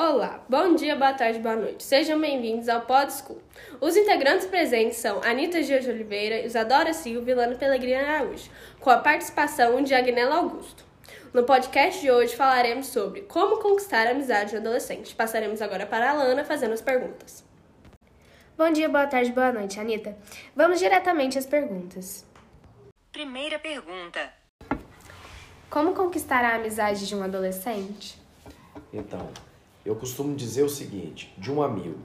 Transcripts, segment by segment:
Olá, bom dia, boa tarde, boa noite. Sejam bem-vindos ao Pod School. Os integrantes presentes são Anitta Dias de Oliveira, Isadora Silva e Lana Pellegrina Araújo, com a participação de Agnella Augusto. No podcast de hoje falaremos sobre como conquistar a amizade no adolescente. Passaremos agora para a Lana fazendo as perguntas. Bom dia, boa tarde, boa noite, Anitta. Vamos diretamente às perguntas. Primeira pergunta. Como conquistar a amizade de um adolescente? Então, eu costumo dizer o seguinte, de um amigo.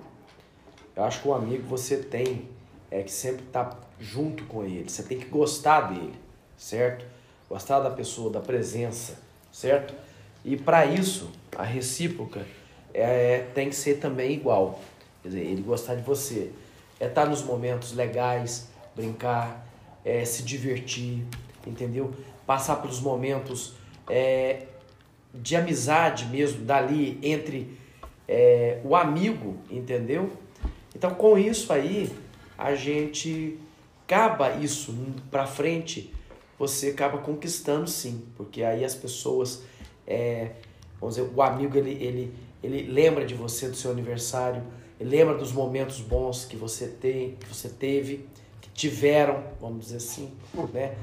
Eu acho que um amigo você tem é que sempre tá junto com ele. Você tem que gostar dele, certo? Gostar da pessoa, da presença, certo? E para isso, a recíproca é, tem que ser também igual. Quer dizer, ele gostar de você. É estar tá nos momentos legais, brincar, é, se divertir, entendeu? Passar pelos momentos é, de amizade mesmo, dali entre é, o amigo, entendeu? Então, com isso aí, a gente acaba isso para frente, você acaba conquistando sim, porque aí as pessoas, é, vamos dizer, o amigo ele, ele, ele lembra de você, do seu aniversário, ele lembra dos momentos bons que você tem, que você teve, que tiveram, vamos dizer assim, né?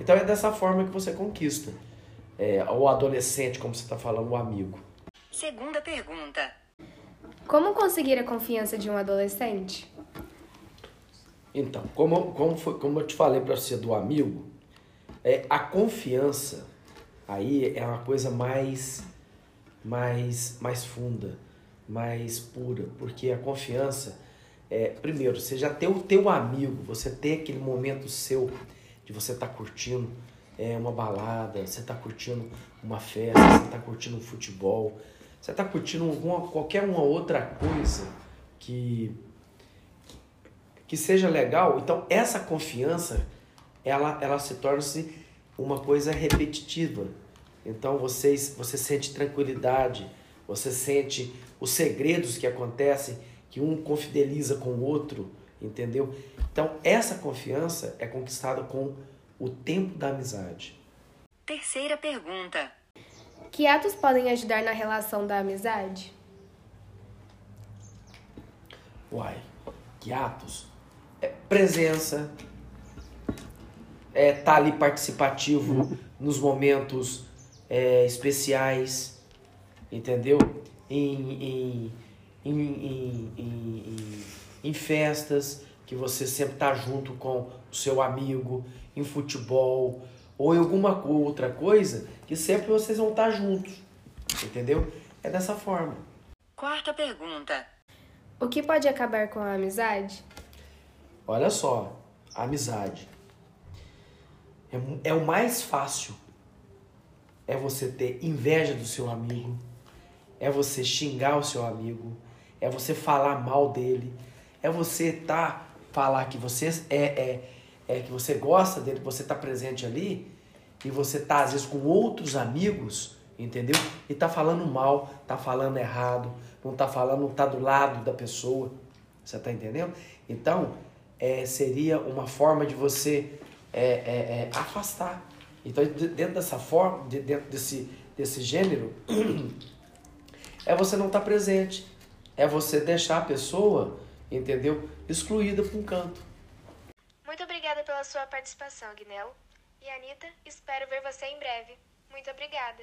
Então é dessa forma que você conquista. É, o adolescente, como você está falando, o amigo. Segunda pergunta. Como conseguir a confiança de um adolescente? Então, como, como, foi, como eu te falei para você do amigo, é, a confiança aí é uma coisa mais, mais, mais funda, mais pura, porque a confiança é, primeiro, você já tem o teu amigo, você tem aquele momento seu de você estar tá curtindo é, uma balada, você está curtindo uma festa, você está curtindo um futebol, você está curtindo alguma, qualquer uma outra coisa que, que seja legal, então essa confiança ela, ela se torna-se uma coisa repetitiva. Então vocês, você sente tranquilidade, você sente os segredos que acontecem, que um confideliza com o outro, entendeu? Então essa confiança é conquistada com o tempo da amizade. Terceira pergunta. Que atos podem ajudar na relação da amizade? Uai, que atos? É presença, é estar tá ali participativo nos momentos é, especiais, entendeu? Em, em, em, em, em festas, que você sempre está junto com o seu amigo, em futebol, ou em alguma outra coisa que sempre vocês vão estar juntos. Entendeu? É dessa forma. Quarta pergunta. O que pode acabar com a amizade? Olha só, a amizade. É, é o mais fácil. É você ter inveja do seu amigo. É você xingar o seu amigo. É você falar mal dele. É você tá falar que você é, é, é que você gosta dele, você tá presente ali e você tá às vezes com outros amigos, entendeu? E tá falando mal, tá falando errado, não tá falando, não tá do lado da pessoa. Você tá entendendo? Então, é, seria uma forma de você é, é, é afastar. Então, dentro dessa forma, dentro desse, desse gênero, é você não estar tá presente. É você deixar a pessoa, entendeu? Excluída para um canto. Muito obrigada pela sua participação, Guinel. E Anitta, espero ver você em breve. Muito obrigada!